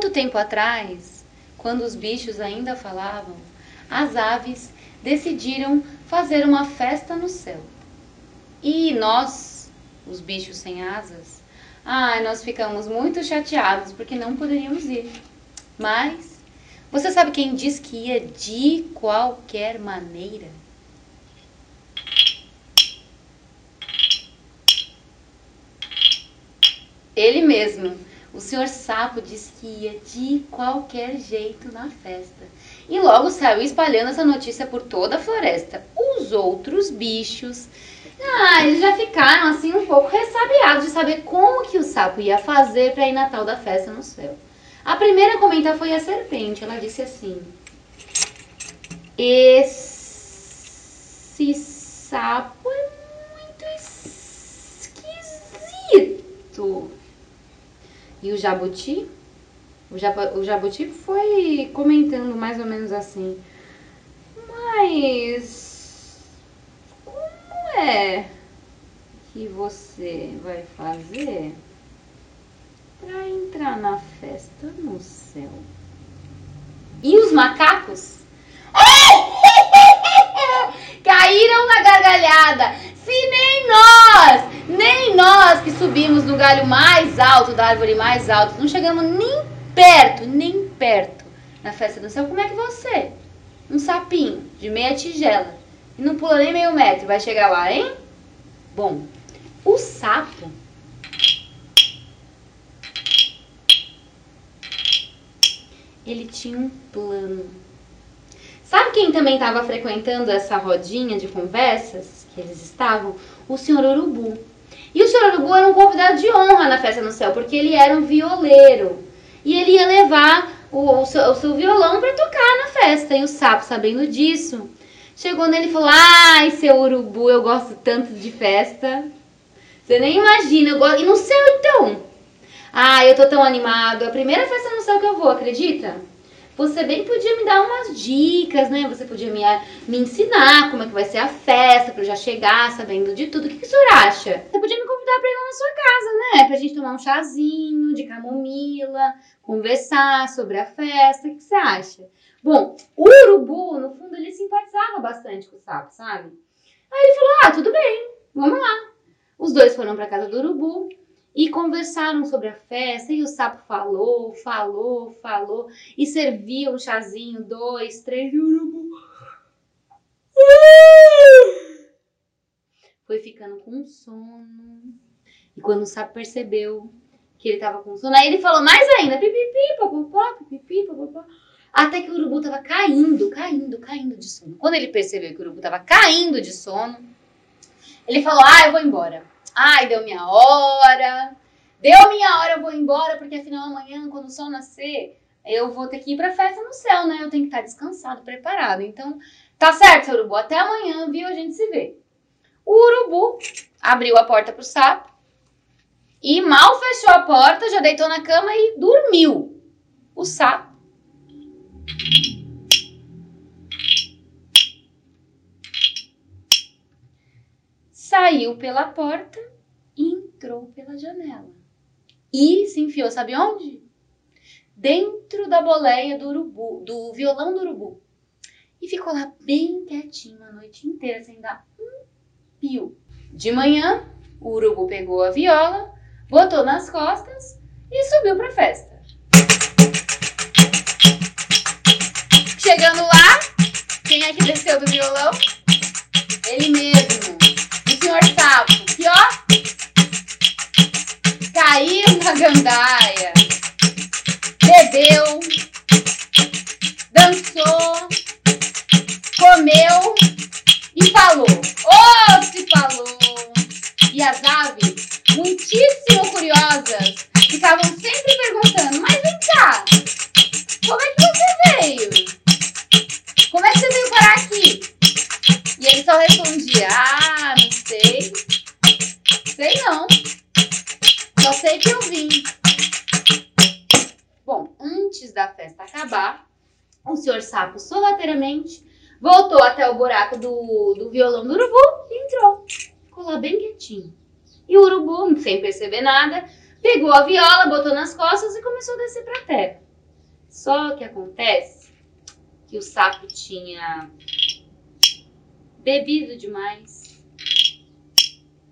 Muito tempo atrás, quando os bichos ainda falavam, as aves decidiram fazer uma festa no céu. E nós, os bichos sem asas, ai, nós ficamos muito chateados porque não poderíamos ir. Mas você sabe quem diz que ia de qualquer maneira? Ele mesmo. O senhor sapo disse que ia de qualquer jeito na festa. E logo saiu espalhando essa notícia por toda a floresta. Os outros bichos, ah, eles já ficaram assim um pouco ressabiados de saber como que o sapo ia fazer para ir na tal da festa no céu. A primeira a comentar foi a serpente. Ela disse assim: Esse sapo é muito esquisito. E o jabuti? O, o jabuti foi comentando mais ou menos assim. Mas como é que você vai fazer para entrar na festa no céu? E os macacos? Caíram na gargalhada. Se nem nós nem nós que subimos no galho mais alto da árvore mais alta, não chegamos nem perto, nem perto na festa do céu. Como é que você, um sapinho de meia tigela, e não pula nem meio metro, vai chegar lá, hein? Bom, o sapo ele tinha um plano. Sabe quem também estava frequentando essa rodinha de conversas que eles estavam? O senhor Urubu. E o senhor Urubu era um convidado de honra na festa no céu, porque ele era um violeiro. E ele ia levar o, o, seu, o seu, violão para tocar na festa. E o sapo, sabendo disso, chegou nele e falou: Ai, seu urubu, eu gosto tanto de festa. Você nem imagina, eu gosto. E no céu então? Ai, eu tô tão animado. É a primeira festa no céu que eu vou, acredita? Você bem podia me dar umas dicas, né? Você podia me, me ensinar como é que vai ser a festa, pra eu já chegar sabendo de tudo. O que, que o senhor acha? Você podia me convidar pra ir lá na sua casa, né? Pra gente tomar um chazinho de camomila, conversar sobre a festa. O que você acha? Bom, o urubu, no fundo, ele simpatizava bastante com o sapo, sabe? Aí ele falou: ah, tudo bem, vamos lá. Os dois foram pra casa do urubu e conversaram sobre a festa. E o sapo falou, falou, falou e servia um chazinho, dois, três, urubu. Foi ficando com sono. E quando o sapo percebeu que ele tava com sono, aí ele falou mais ainda: pipipi, popopó, pipipi, popopó. Até que o urubu tava caindo, caindo, caindo de sono. Quando ele percebeu que o urubu tava caindo de sono, ele falou: Ah, eu vou embora. Ai, deu minha hora. Deu minha hora, eu vou embora, porque afinal amanhã, quando o sol nascer, eu vou ter que ir pra festa no céu, né? Eu tenho que estar descansado, preparado. Então, tá certo, urubu. Até amanhã, viu? A gente se vê. O urubu abriu a porta pro sapo e mal fechou a porta, já deitou na cama e dormiu. O sapo saiu pela porta e entrou pela janela. E se enfiou, sabe onde? Dentro da boleia do urubu, do violão do urubu. E ficou lá bem quietinho a noite inteira, sem dar um pio. De manhã, o urubu pegou a viola, botou nas costas e subiu pra festa. Chegando lá, quem é que desceu do violão? Ele mesmo, gandaia, bebeu, dançou, comeu e falou. Oh, se falou! E as aves, muitíssimo curiosas, ficavam sempre perguntando: Mas vem cá, como é que você veio? Como é que você veio parar aqui? Que eu vim. Bom, antes da festa acabar, o senhor sapo sorrateiramente voltou até o buraco do, do violão do urubu e entrou. Ficou lá bem quietinho. E o urubu, sem perceber nada, pegou a viola, botou nas costas e começou a descer para terra. Só que acontece que o sapo tinha bebido demais,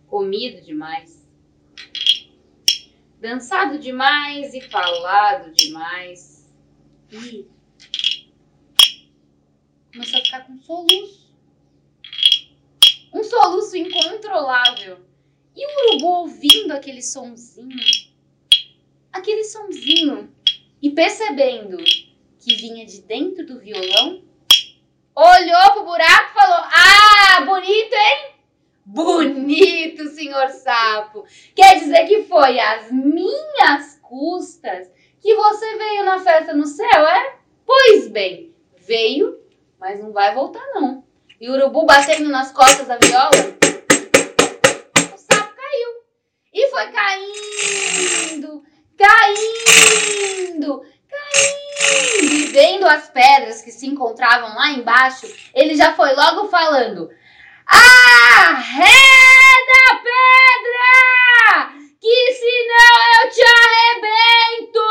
comido demais, dançado demais e falado demais. E começou a ficar com soluço. Um soluço incontrolável. E o urubu ouvindo aquele sonzinho, aquele sonzinho, e percebendo que vinha de dentro do violão, olhou pro buraco e falou: Ah, bonito, hein? Bonito, senhor sapo. Quer dizer que foi às minhas custas que você veio na festa no céu, é? Pois bem, veio, mas não vai voltar não. E o urubu batendo nas costas da viola, o sapo caiu. E foi caindo, caindo, caindo. E vendo as pedras que se encontravam lá embaixo, ele já foi logo falando: Arreda pedra! Que senão eu te arrebento!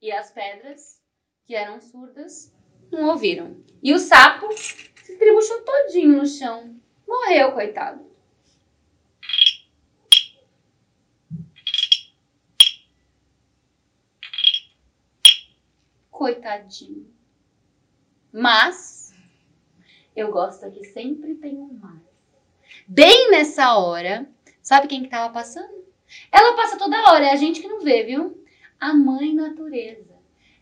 E as pedras, que eram surdas, não ouviram. E o sapo se tribuchou todinho no chão. Morreu, coitado. Coitadinho. Mas eu gosto que sempre tem um mais. Bem nessa hora, sabe quem que tava passando? Ela passa toda hora, é a gente que não vê, viu? A mãe natureza.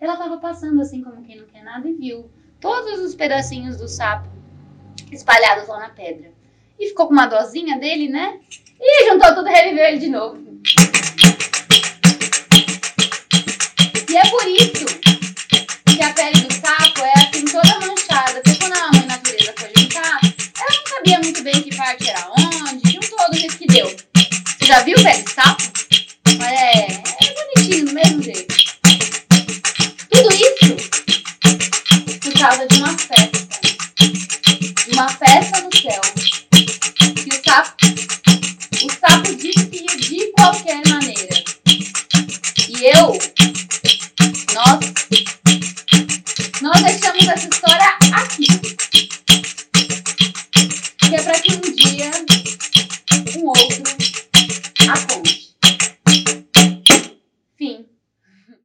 Ela tava passando assim como quem não quer nada e viu todos os pedacinhos do sapo espalhados lá na pedra. E ficou com uma dozinha dele, né? E juntou tudo e reviveu ele de novo.